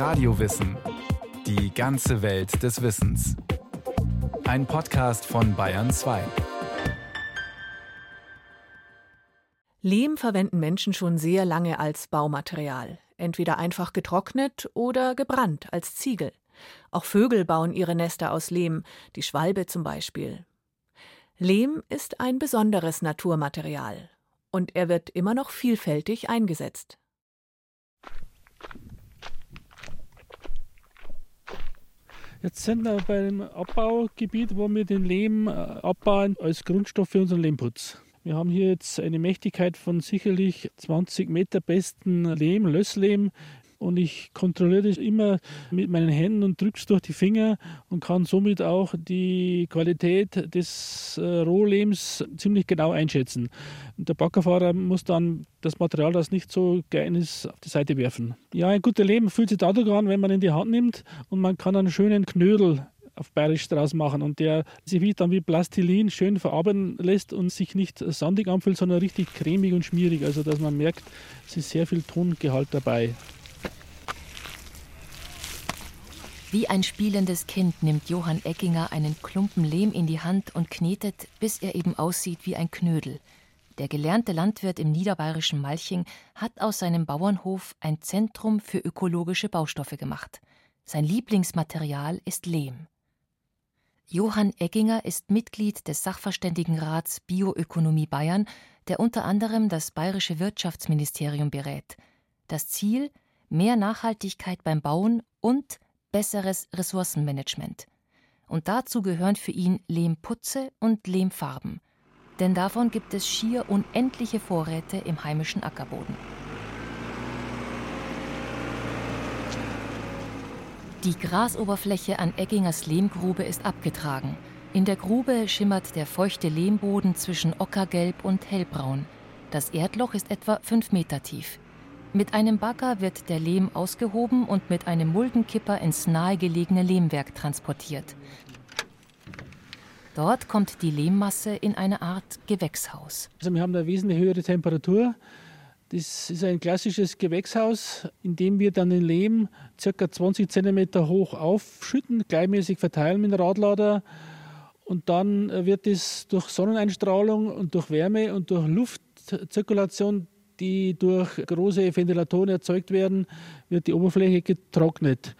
Radiowissen. Die ganze Welt des Wissens. Ein Podcast von Bayern 2. Lehm verwenden Menschen schon sehr lange als Baumaterial, entweder einfach getrocknet oder gebrannt als Ziegel. Auch Vögel bauen ihre Nester aus Lehm, die Schwalbe zum Beispiel. Lehm ist ein besonderes Naturmaterial und er wird immer noch vielfältig eingesetzt. Jetzt sind wir beim Abbaugebiet, wo wir den Lehm äh, abbauen als Grundstoff für unseren Lehmputz. Wir haben hier jetzt eine Mächtigkeit von sicherlich 20 Meter besten Lehm, Lösslehm, und ich kontrolliere das immer mit meinen Händen und drücke es durch die Finger und kann somit auch die Qualität des äh, Rohlehms ziemlich genau einschätzen. Und der Baggerfahrer muss dann das Material, das nicht so geil ist, auf die Seite werfen. Ja, ein guter Lehm fühlt sich dadurch an, wenn man in die Hand nimmt und man kann einen schönen Knödel auf Bayerisch draus machen und der sich wie dann wie Plastilin schön verarbeiten lässt und sich nicht sandig anfühlt, sondern richtig cremig und schmierig. Also dass man merkt, es ist sehr viel Tongehalt dabei. Wie ein spielendes Kind nimmt Johann Eckinger einen Klumpen Lehm in die Hand und knetet, bis er eben aussieht wie ein Knödel. Der gelernte Landwirt im niederbayerischen Malching hat aus seinem Bauernhof ein Zentrum für ökologische Baustoffe gemacht. Sein Lieblingsmaterial ist Lehm. Johann Egginger ist Mitglied des Sachverständigenrats Bioökonomie Bayern, der unter anderem das bayerische Wirtschaftsministerium berät. Das Ziel: mehr Nachhaltigkeit beim Bauen und besseres Ressourcenmanagement. Und dazu gehören für ihn Lehmputze und Lehmfarben. Denn davon gibt es schier unendliche Vorräte im heimischen Ackerboden. Die Grasoberfläche an Eggingers Lehmgrube ist abgetragen. In der Grube schimmert der feuchte Lehmboden zwischen Ockergelb und Hellbraun. Das Erdloch ist etwa fünf Meter tief. Mit einem Bagger wird der Lehm ausgehoben und mit einem Muldenkipper ins nahegelegene Lehmwerk transportiert. Dort kommt die Lehmmasse in eine Art Gewächshaus. Also wir haben eine wesentlich höhere Temperatur. Das ist ein klassisches Gewächshaus, in dem wir dann den Lehm ca. 20 cm hoch aufschütten, gleichmäßig verteilen mit dem Radlader. Und dann wird es durch Sonneneinstrahlung und durch Wärme und durch Luftzirkulation die durch große Ventilatoren erzeugt werden, wird die Oberfläche getrocknet.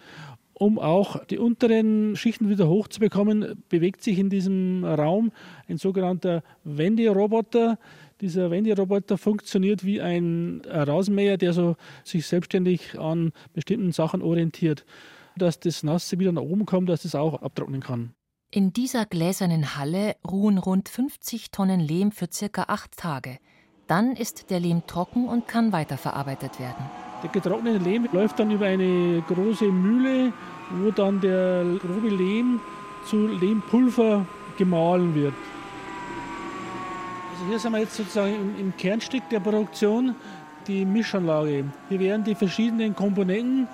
Um auch die unteren Schichten wieder hochzubekommen, bewegt sich in diesem Raum ein sogenannter Wenderoboter. Dieser Wenderoboter funktioniert wie ein Rasenmäher, der so sich selbstständig an bestimmten Sachen orientiert, dass das Nasse wieder nach oben kommt, dass es auch abtrocknen kann. In dieser gläsernen Halle ruhen rund 50 Tonnen Lehm für circa acht Tage. Dann ist der Lehm trocken und kann weiterverarbeitet werden. Der getrocknete Lehm läuft dann über eine große Mühle, wo dann der grobe Lehm zu Lehmpulver gemahlen wird. Also hier sind wir jetzt sozusagen im, im Kernstück der Produktion, die Mischanlage. Hier werden die verschiedenen Komponenten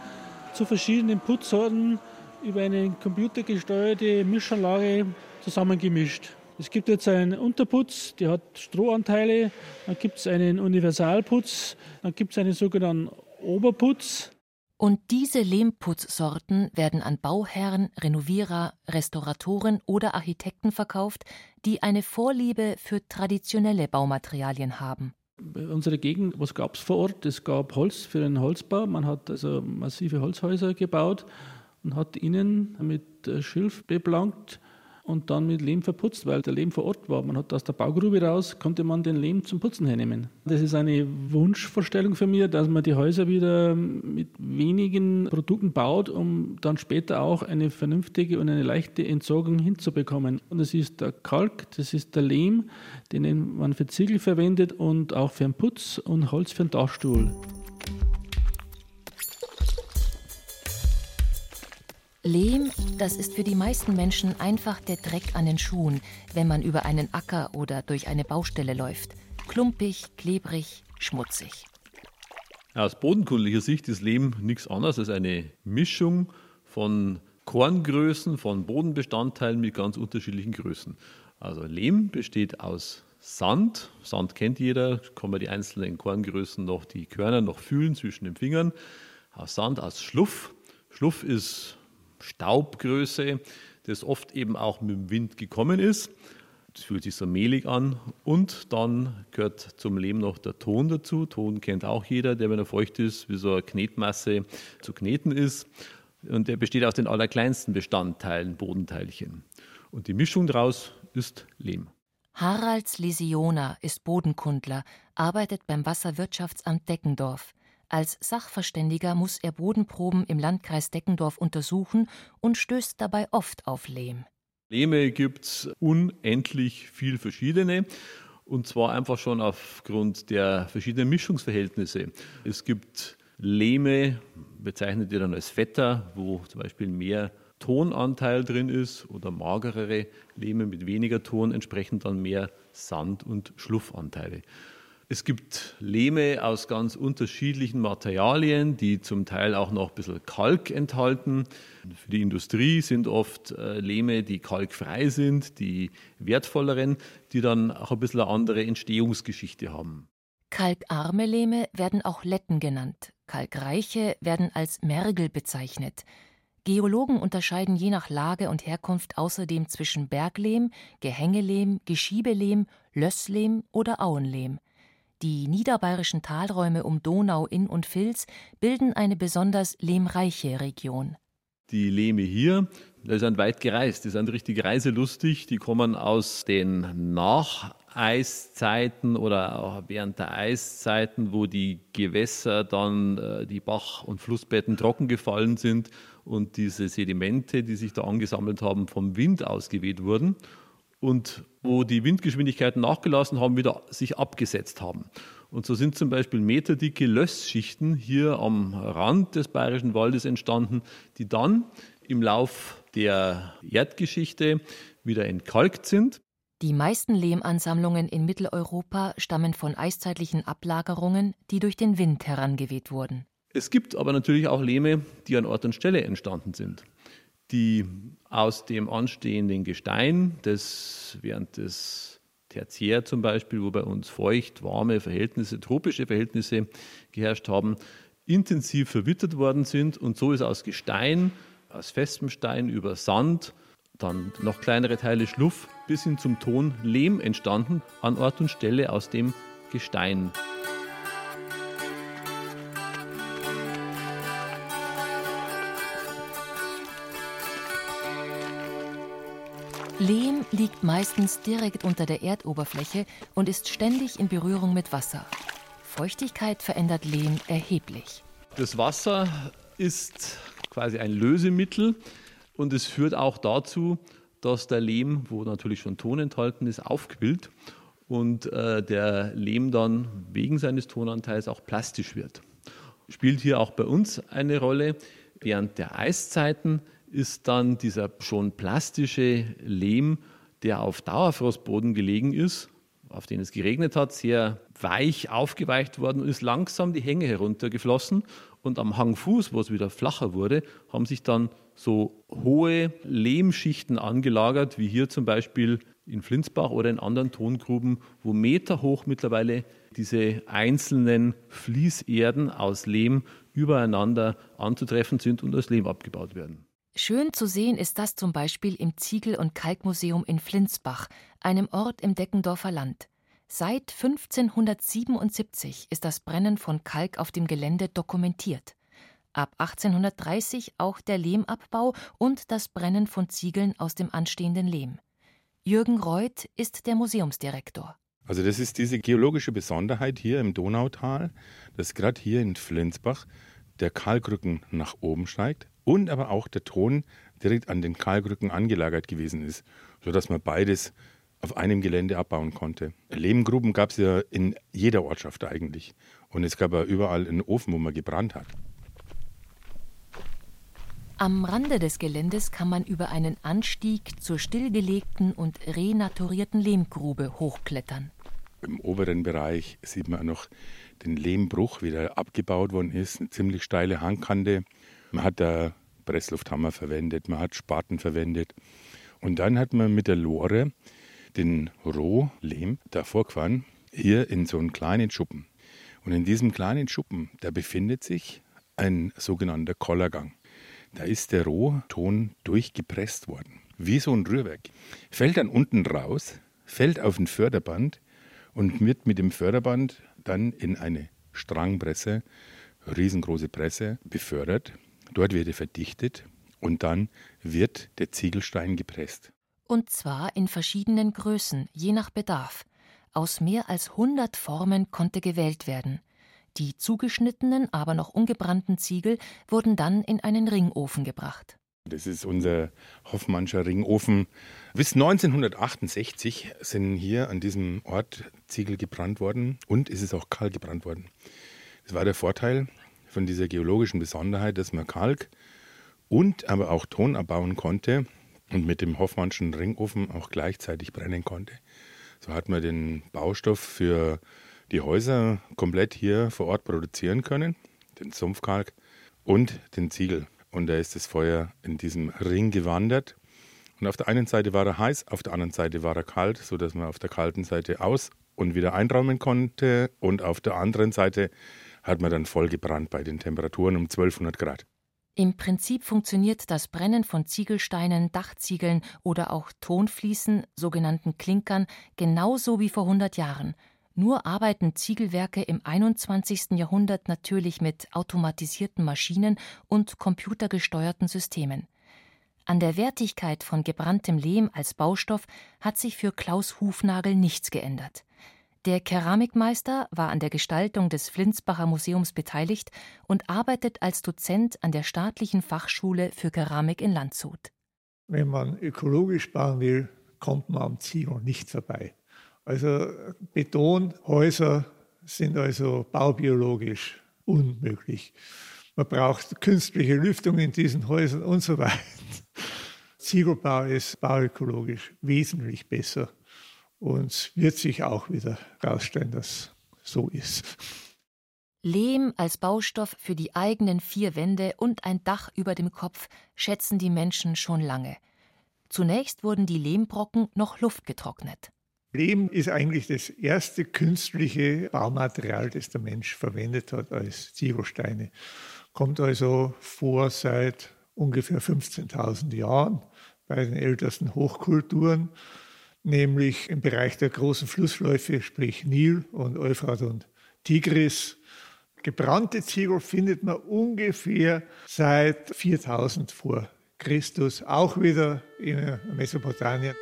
zu verschiedenen Putzsorten über eine computergesteuerte Mischanlage zusammengemischt. Es gibt jetzt einen Unterputz, der hat Strohanteile, dann gibt es einen Universalputz, dann gibt es einen sogenannten Oberputz. Und diese Lehmputzsorten werden an Bauherren, Renovierer, Restauratoren oder Architekten verkauft, die eine Vorliebe für traditionelle Baumaterialien haben. Bei unserer Gegend, was gab es vor Ort? Es gab Holz für den Holzbau. Man hat also massive Holzhäuser gebaut und hat innen mit Schilf beplankt und dann mit Lehm verputzt, weil der Lehm vor Ort war. Man hat aus der Baugrube raus, konnte man den Lehm zum Putzen hernehmen. Das ist eine Wunschvorstellung für mich, dass man die Häuser wieder mit wenigen Produkten baut, um dann später auch eine vernünftige und eine leichte Entsorgung hinzubekommen. Und das ist der Kalk, das ist der Lehm, den man für Ziegel verwendet und auch für den Putz und Holz für den Dachstuhl. Lehm, das ist für die meisten Menschen einfach der Dreck an den Schuhen, wenn man über einen Acker oder durch eine Baustelle läuft. Klumpig, klebrig, schmutzig. Aus bodenkundlicher Sicht ist Lehm nichts anderes als eine Mischung von Korngrößen, von Bodenbestandteilen mit ganz unterschiedlichen Größen. Also Lehm besteht aus Sand. Sand kennt jeder, kann man die einzelnen Korngrößen noch, die Körner noch fühlen zwischen den Fingern. Aus Sand, aus Schluff, Schluff ist Staubgröße, das oft eben auch mit dem Wind gekommen ist. Das fühlt sich so mehlig an. Und dann gehört zum Lehm noch der Ton dazu. Ton kennt auch jeder, der, wenn er feucht ist, wie so eine Knetmasse zu kneten ist. Und der besteht aus den allerkleinsten Bestandteilen, Bodenteilchen. Und die Mischung daraus ist Lehm. Harald Lisiona ist Bodenkundler, arbeitet beim Wasserwirtschaftsamt Deckendorf. Als Sachverständiger muss er Bodenproben im Landkreis Deckendorf untersuchen und stößt dabei oft auf Lehm. Lehme gibt es unendlich viel verschiedene. Und zwar einfach schon aufgrund der verschiedenen Mischungsverhältnisse. Es gibt Lehme, bezeichnet ihr dann als fetter, wo zum Beispiel mehr Tonanteil drin ist oder magerere Lehme mit weniger Ton entsprechend dann mehr Sand- und Schluffanteile. Es gibt Lehme aus ganz unterschiedlichen Materialien, die zum Teil auch noch ein bisschen Kalk enthalten. Für die Industrie sind oft äh, Lehme, die kalkfrei sind, die wertvolleren, die dann auch ein bisschen eine andere Entstehungsgeschichte haben. Kalkarme Lehme werden auch Letten genannt. Kalkreiche werden als Mergel bezeichnet. Geologen unterscheiden je nach Lage und Herkunft außerdem zwischen Berglehm, Gehängelehm, Geschiebelehm, Lösslehm oder Auenlehm. Die niederbayerischen Talräume um Donau, Inn und Vils bilden eine besonders lehmreiche Region. Die Lehme hier, die sind weit gereist, die sind richtig reiselustig, die kommen aus den Nacheiszeiten oder auch während der Eiszeiten, wo die Gewässer dann, äh, die Bach- und Flussbetten trocken gefallen sind und diese Sedimente, die sich da angesammelt haben, vom Wind ausgeweht wurden und wo die Windgeschwindigkeiten nachgelassen haben, wieder sich abgesetzt haben. Und so sind zum Beispiel meterdicke Lössschichten hier am Rand des Bayerischen Waldes entstanden, die dann im Lauf der Erdgeschichte wieder entkalkt sind. Die meisten Lehmansammlungen in Mitteleuropa stammen von eiszeitlichen Ablagerungen, die durch den Wind herangeweht wurden. Es gibt aber natürlich auch Lehme, die an Ort und Stelle entstanden sind die aus dem anstehenden Gestein, das während des Tertiär zum Beispiel, wo bei uns feucht, warme Verhältnisse, tropische Verhältnisse geherrscht haben, intensiv verwittert worden sind. Und so ist aus Gestein, aus festem Stein über Sand, dann noch kleinere Teile Schluff bis hin zum Ton Lehm entstanden, an Ort und Stelle aus dem Gestein. Lehm liegt meistens direkt unter der Erdoberfläche und ist ständig in Berührung mit Wasser. Feuchtigkeit verändert Lehm erheblich. Das Wasser ist quasi ein Lösemittel und es führt auch dazu, dass der Lehm, wo natürlich schon Ton enthalten ist, aufquillt und äh, der Lehm dann wegen seines Tonanteils auch plastisch wird. Spielt hier auch bei uns eine Rolle. Während der Eiszeiten ist dann dieser schon plastische Lehm, der auf Dauerfrostboden gelegen ist, auf den es geregnet hat, sehr weich aufgeweicht worden und ist langsam die Hänge heruntergeflossen. Und am Hangfuß, wo es wieder flacher wurde, haben sich dann so hohe Lehmschichten angelagert, wie hier zum Beispiel in Flinsbach oder in anderen Tongruben, wo meterhoch mittlerweile diese einzelnen Fließerden aus Lehm übereinander anzutreffen sind und als Lehm abgebaut werden. Schön zu sehen ist das zum Beispiel im Ziegel- und Kalkmuseum in Flinsbach, einem Ort im Deckendorfer Land. Seit 1577 ist das Brennen von Kalk auf dem Gelände dokumentiert. Ab 1830 auch der Lehmabbau und das Brennen von Ziegeln aus dem anstehenden Lehm. Jürgen Reuth ist der Museumsdirektor. Also das ist diese geologische Besonderheit hier im Donautal, dass gerade hier in Flinsbach der Kalkrücken nach oben steigt und aber auch der Ton direkt an den Kalkrücken angelagert gewesen ist, sodass man beides auf einem Gelände abbauen konnte. Lehmgruben gab es ja in jeder Ortschaft eigentlich. Und es gab ja überall einen Ofen, wo man gebrannt hat. Am Rande des Geländes kann man über einen Anstieg zur stillgelegten und renaturierten Lehmgrube hochklettern. Im oberen Bereich sieht man noch den Lehmbruch, wie der abgebaut worden ist. Eine ziemlich steile Hangkante. Man hat da Presslufthammer verwendet, man hat Spaten verwendet. Und dann hat man mit der Lore den Rohlehm davor gefahren, hier in so einen kleinen Schuppen. Und in diesem kleinen Schuppen, da befindet sich ein sogenannter Kollergang. Da ist der Rohton durchgepresst worden, wie so ein Rührwerk. Fällt dann unten raus, fällt auf ein Förderband und wird mit dem Förderband dann in eine Strangpresse, riesengroße Presse, befördert. Dort wird er verdichtet und dann wird der Ziegelstein gepresst. Und zwar in verschiedenen Größen, je nach Bedarf. Aus mehr als 100 Formen konnte gewählt werden. Die zugeschnittenen, aber noch ungebrannten Ziegel wurden dann in einen Ringofen gebracht. Das ist unser Hoffmannscher Ringofen. Bis 1968 sind hier an diesem Ort Ziegel gebrannt worden und es ist auch Kalk gebrannt worden. Das war der Vorteil von dieser geologischen Besonderheit, dass man Kalk und aber auch Ton abbauen konnte und mit dem Hoffmannschen Ringofen auch gleichzeitig brennen konnte. So hat man den Baustoff für die Häuser komplett hier vor Ort produzieren können, den Sumpfkalk und den Ziegel. Und da ist das Feuer in diesem Ring gewandert. Und auf der einen Seite war er heiß, auf der anderen Seite war er kalt, sodass man auf der kalten Seite aus und wieder einräumen konnte. Und auf der anderen Seite hat man dann voll gebrannt bei den Temperaturen um 1200 Grad. Im Prinzip funktioniert das Brennen von Ziegelsteinen, Dachziegeln oder auch Tonfliesen, sogenannten Klinkern, genauso wie vor 100 Jahren. Nur arbeiten Ziegelwerke im 21. Jahrhundert natürlich mit automatisierten Maschinen und computergesteuerten Systemen. An der Wertigkeit von gebranntem Lehm als Baustoff hat sich für Klaus Hufnagel nichts geändert. Der Keramikmeister war an der Gestaltung des Flinsbacher Museums beteiligt und arbeitet als Dozent an der staatlichen Fachschule für Keramik in Landshut. Wenn man ökologisch bauen will, kommt man am Ziegel nicht vorbei. Also Betonhäuser sind also baubiologisch unmöglich. Man braucht künstliche Lüftung in diesen Häusern und so weiter. Ziegelbau ist bauökologisch wesentlich besser und wird sich auch wieder herausstellen, dass so ist. Lehm als Baustoff für die eigenen vier Wände und ein Dach über dem Kopf schätzen die Menschen schon lange. Zunächst wurden die Lehmbrocken noch luftgetrocknet. Lehm ist eigentlich das erste künstliche Baumaterial, das der Mensch verwendet hat als Ziegelsteine. Kommt also vor seit ungefähr 15.000 Jahren bei den ältesten Hochkulturen nämlich im Bereich der großen Flussläufe, sprich Nil und Euphrat und Tigris. Gebrannte Ziegel findet man ungefähr seit 4000 vor Christus, auch wieder in Mesopotamien.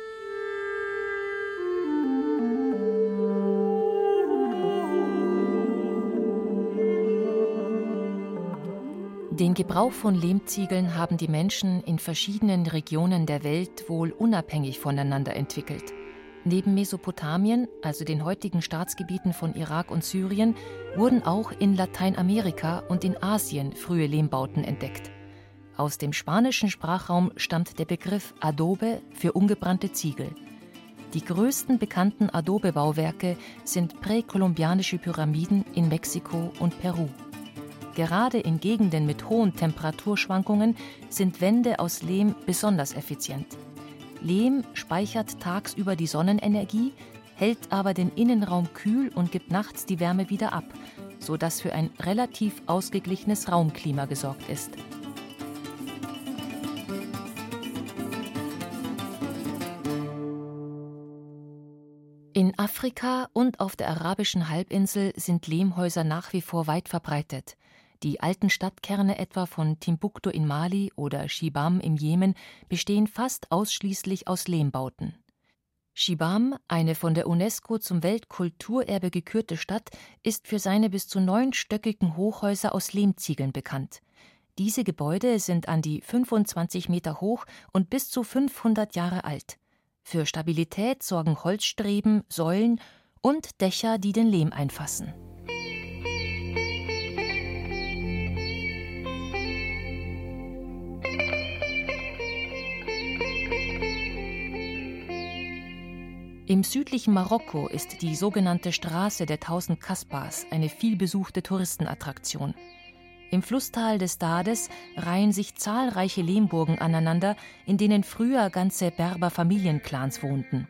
Den Gebrauch von Lehmziegeln haben die Menschen in verschiedenen Regionen der Welt wohl unabhängig voneinander entwickelt. Neben Mesopotamien, also den heutigen Staatsgebieten von Irak und Syrien, wurden auch in Lateinamerika und in Asien frühe Lehmbauten entdeckt. Aus dem spanischen Sprachraum stammt der Begriff Adobe für ungebrannte Ziegel. Die größten bekannten Adobe-Bauwerke sind präkolumbianische Pyramiden in Mexiko und Peru. Gerade in Gegenden mit hohen Temperaturschwankungen sind Wände aus Lehm besonders effizient. Lehm speichert tagsüber die Sonnenenergie, hält aber den Innenraum kühl und gibt nachts die Wärme wieder ab, sodass für ein relativ ausgeglichenes Raumklima gesorgt ist. In Afrika und auf der arabischen Halbinsel sind Lehmhäuser nach wie vor weit verbreitet. Die alten Stadtkerne etwa von Timbuktu in Mali oder Shibam im Jemen bestehen fast ausschließlich aus Lehmbauten. Shibam, eine von der UNESCO zum Weltkulturerbe gekürte Stadt, ist für seine bis zu neunstöckigen Hochhäuser aus Lehmziegeln bekannt. Diese Gebäude sind an die 25 Meter hoch und bis zu 500 Jahre alt. Für Stabilität sorgen Holzstreben, Säulen und Dächer, die den Lehm einfassen. Im südlichen Marokko ist die sogenannte Straße der tausend Kaspars eine vielbesuchte Touristenattraktion. Im Flusstal des Dades reihen sich zahlreiche Lehmburgen aneinander, in denen früher ganze Berber-Familienclans wohnten.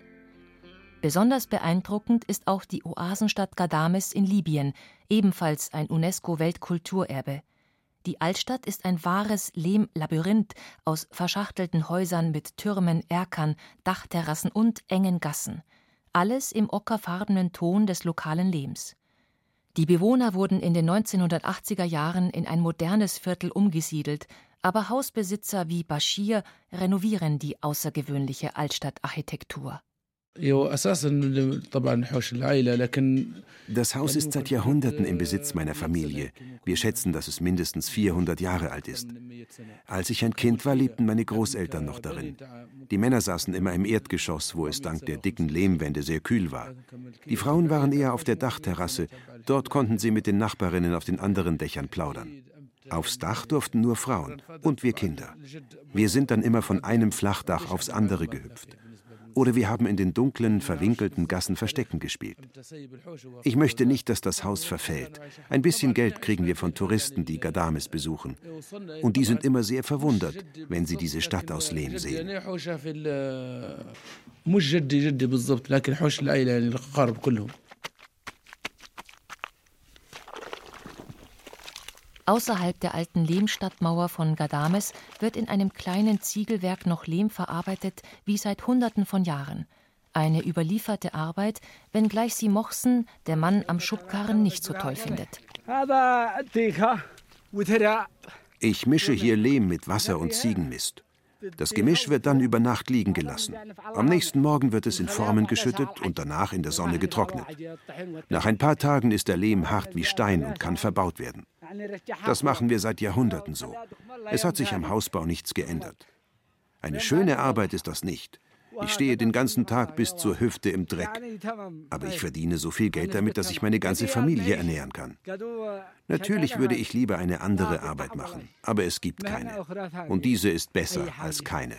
Besonders beeindruckend ist auch die Oasenstadt Gadames in Libyen, ebenfalls ein UNESCO-Weltkulturerbe. Die Altstadt ist ein wahres Lehmlabyrinth aus verschachtelten Häusern mit Türmen, Erkern, Dachterrassen und engen Gassen. Alles im ockerfarbenen Ton des lokalen Lehms. Die Bewohner wurden in den 1980er Jahren in ein modernes Viertel umgesiedelt, aber Hausbesitzer wie Bashir renovieren die außergewöhnliche Altstadtarchitektur. Das Haus ist seit Jahrhunderten im Besitz meiner Familie. Wir schätzen, dass es mindestens 400 Jahre alt ist. Als ich ein Kind war, lebten meine Großeltern noch darin. Die Männer saßen immer im Erdgeschoss, wo es dank der dicken Lehmwände sehr kühl war. Die Frauen waren eher auf der Dachterrasse. Dort konnten sie mit den Nachbarinnen auf den anderen Dächern plaudern. Aufs Dach durften nur Frauen und wir Kinder. Wir sind dann immer von einem Flachdach aufs andere gehüpft. Oder wir haben in den dunklen, verwinkelten Gassen Verstecken gespielt. Ich möchte nicht, dass das Haus verfällt. Ein bisschen Geld kriegen wir von Touristen, die Gadames besuchen. Und die sind immer sehr verwundert, wenn sie diese Stadt aus Lehm sehen. Außerhalb der alten Lehmstadtmauer von Gadames wird in einem kleinen Ziegelwerk noch Lehm verarbeitet, wie seit Hunderten von Jahren. Eine überlieferte Arbeit, wenngleich sie Mochsen, der Mann am Schubkarren, nicht so toll findet. Ich mische hier Lehm mit Wasser und Ziegenmist. Das Gemisch wird dann über Nacht liegen gelassen. Am nächsten Morgen wird es in Formen geschüttet und danach in der Sonne getrocknet. Nach ein paar Tagen ist der Lehm hart wie Stein und kann verbaut werden. Das machen wir seit Jahrhunderten so. Es hat sich am Hausbau nichts geändert. Eine schöne Arbeit ist das nicht. Ich stehe den ganzen Tag bis zur Hüfte im Dreck. Aber ich verdiene so viel Geld damit, dass ich meine ganze Familie ernähren kann. Natürlich würde ich lieber eine andere Arbeit machen, aber es gibt keine. Und diese ist besser als keine.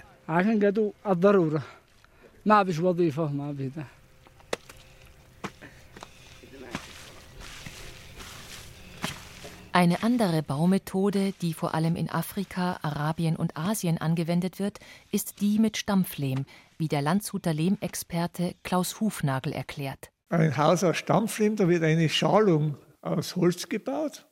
Eine andere Baumethode, die vor allem in Afrika, Arabien und Asien angewendet wird, ist die mit Stampflehm, wie der Landshuter Lehmexperte Klaus Hufnagel erklärt. Ein Haus aus Stampflehm, da wird eine Schalung aus Holz gebaut.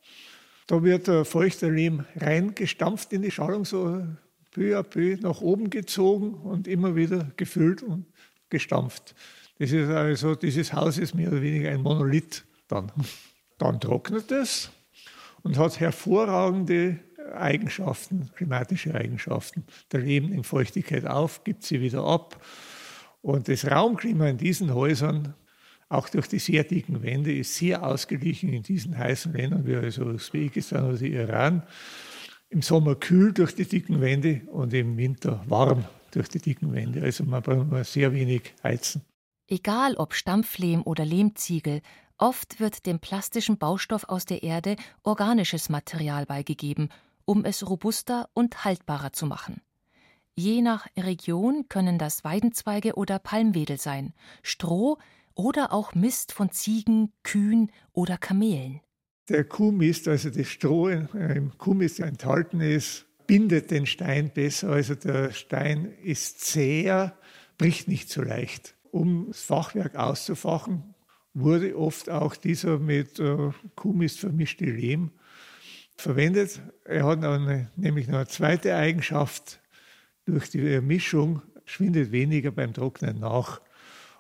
Da wird der feuchter Lehm reingestampft in die Schalung, so peu à peu nach oben gezogen und immer wieder gefüllt und gestampft. Das ist also, dieses Haus ist mehr oder weniger ein Monolith dann. Dann trocknet es und hat hervorragende Eigenschaften, klimatische Eigenschaften. Der Leben in Feuchtigkeit auf, gibt sie wieder ab. Und das Raumklima in diesen Häusern, auch durch die sehr dicken Wände, ist sehr ausgeglichen in diesen heißen Ländern wie also Usbekistan oder Iran. Im Sommer kühl durch die dicken Wände und im Winter warm durch die dicken Wände. Also man braucht sehr wenig heizen. Egal ob Stampflehm oder Lehmziegel, Oft wird dem plastischen Baustoff aus der Erde organisches Material beigegeben, um es robuster und haltbarer zu machen. Je nach Region können das Weidenzweige oder Palmwedel sein, Stroh oder auch Mist von Ziegen, Kühen oder Kamelen. Der Kuhmist, also das Stroh im Kuhmist enthalten ist, bindet den Stein besser. Also der Stein ist zäher, bricht nicht so leicht. Um das Fachwerk auszufachen, wurde oft auch dieser mit äh, Kuhmist vermischte Lehm verwendet. Er hat eine, nämlich noch eine zweite Eigenschaft. Durch die Mischung schwindet weniger beim Trocknen nach.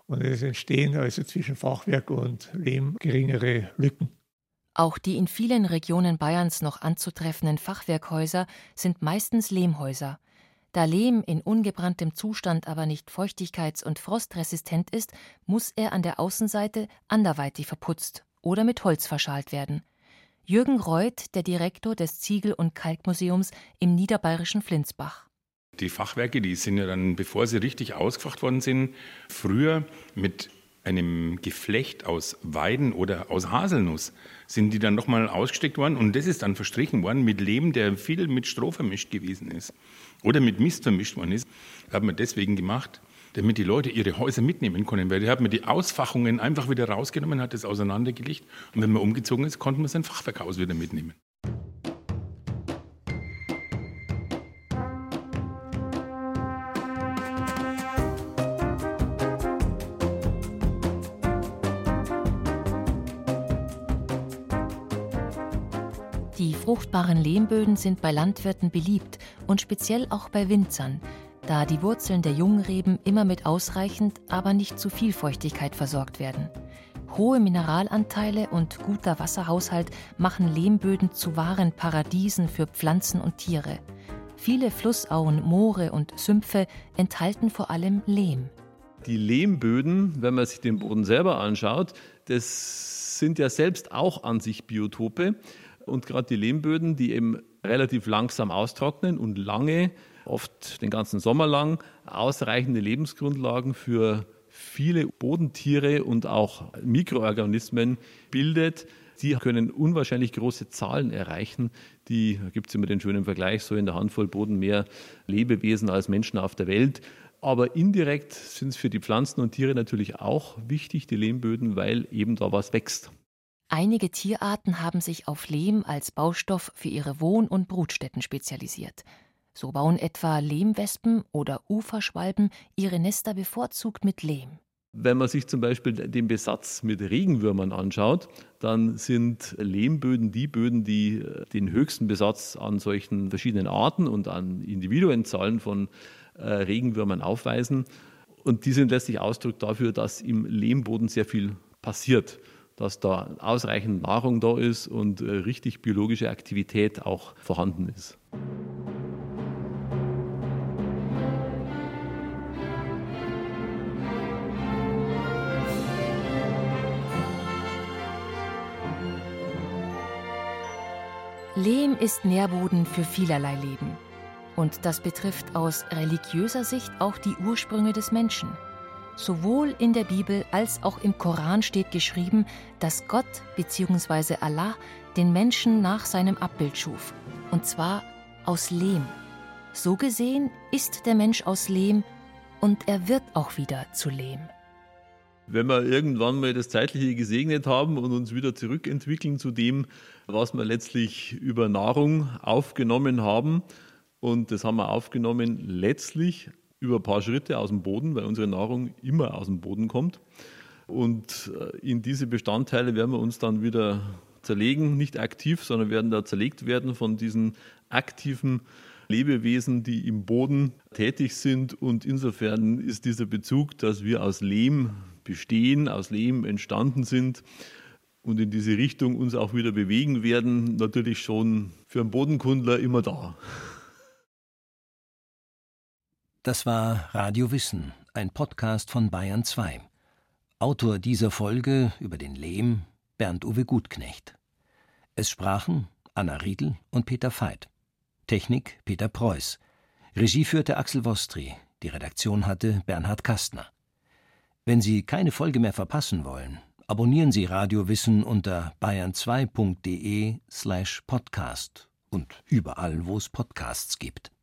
Und es entstehen also zwischen Fachwerk und Lehm geringere Lücken. Auch die in vielen Regionen Bayerns noch anzutreffenden Fachwerkhäuser sind meistens Lehmhäuser. Da Lehm in ungebranntem Zustand aber nicht feuchtigkeits- und frostresistent ist, muss er an der Außenseite anderweitig verputzt oder mit Holz verschalt werden. Jürgen Reuth, der Direktor des Ziegel- und Kalkmuseums im niederbayerischen Flinsbach. Die Fachwerke, die sind ja dann, bevor sie richtig ausgefacht worden sind, früher mit einem Geflecht aus Weiden oder aus Haselnuss sind die dann nochmal ausgesteckt worden und das ist dann verstrichen worden mit Lehm, der viel mit Stroh vermischt gewesen ist oder mit Mist vermischt worden ist. Das hat man deswegen gemacht, damit die Leute ihre Häuser mitnehmen können. Weil die hat man die Ausfachungen einfach wieder rausgenommen, hat es auseinandergelegt und wenn man umgezogen ist, konnte man sein Fachwerkhaus wieder mitnehmen. Fruchtbaren Lehmböden sind bei Landwirten beliebt und speziell auch bei Winzern, da die Wurzeln der Jungreben immer mit ausreichend, aber nicht zu viel Feuchtigkeit versorgt werden. Hohe Mineralanteile und guter Wasserhaushalt machen Lehmböden zu wahren Paradiesen für Pflanzen und Tiere. Viele Flussauen, Moore und Sümpfe enthalten vor allem Lehm. Die Lehmböden, wenn man sich den Boden selber anschaut, das sind ja selbst auch an sich Biotope. Und gerade die Lehmböden, die eben relativ langsam austrocknen und lange, oft den ganzen Sommer lang, ausreichende Lebensgrundlagen für viele Bodentiere und auch Mikroorganismen bildet. Sie können unwahrscheinlich große Zahlen erreichen. Die gibt es immer den schönen Vergleich, so in der Handvoll Boden mehr Lebewesen als Menschen auf der Welt. Aber indirekt sind es für die Pflanzen und Tiere natürlich auch wichtig, die Lehmböden, weil eben da was wächst. Einige Tierarten haben sich auf Lehm als Baustoff für ihre Wohn- und Brutstätten spezialisiert. So bauen etwa Lehmwespen oder Uferschwalben ihre Nester bevorzugt mit Lehm. Wenn man sich zum Beispiel den Besatz mit Regenwürmern anschaut, dann sind Lehmböden die Böden, die äh, den höchsten Besatz an solchen verschiedenen Arten und an Individuenzahlen von äh, Regenwürmern aufweisen. Und die sind letztlich Ausdruck dafür, dass im Lehmboden sehr viel passiert, dass da ausreichend Nahrung da ist und äh, richtig biologische Aktivität auch vorhanden ist. Lehm ist Nährboden für vielerlei Leben. Und das betrifft aus religiöser Sicht auch die Ursprünge des Menschen. Sowohl in der Bibel als auch im Koran steht geschrieben, dass Gott bzw. Allah den Menschen nach seinem Abbild schuf. Und zwar aus Lehm. So gesehen ist der Mensch aus Lehm und er wird auch wieder zu Lehm. Wenn wir irgendwann mal das Zeitliche gesegnet haben und uns wieder zurückentwickeln zu dem, was wir letztlich über Nahrung aufgenommen haben, und das haben wir aufgenommen letztlich über ein paar Schritte aus dem Boden, weil unsere Nahrung immer aus dem Boden kommt. Und äh, in diese Bestandteile werden wir uns dann wieder zerlegen, nicht aktiv, sondern werden da zerlegt werden von diesen aktiven Lebewesen, die im Boden tätig sind. Und insofern ist dieser Bezug, dass wir aus Lehm bestehen, aus Lehm entstanden sind und in diese Richtung uns auch wieder bewegen werden, natürlich schon für einen Bodenkundler immer da. Das war Radio Wissen, ein Podcast von Bayern 2. Autor dieser Folge über den Lehm Bernd-Uwe Gutknecht. Es sprachen Anna Riedl und Peter Veit. Technik Peter Preuß. Regie führte Axel Wostri. Die Redaktion hatte Bernhard Kastner. Wenn Sie keine Folge mehr verpassen wollen, abonnieren Sie Radio Wissen unter bayern2.de slash podcast und überall, wo es Podcasts gibt.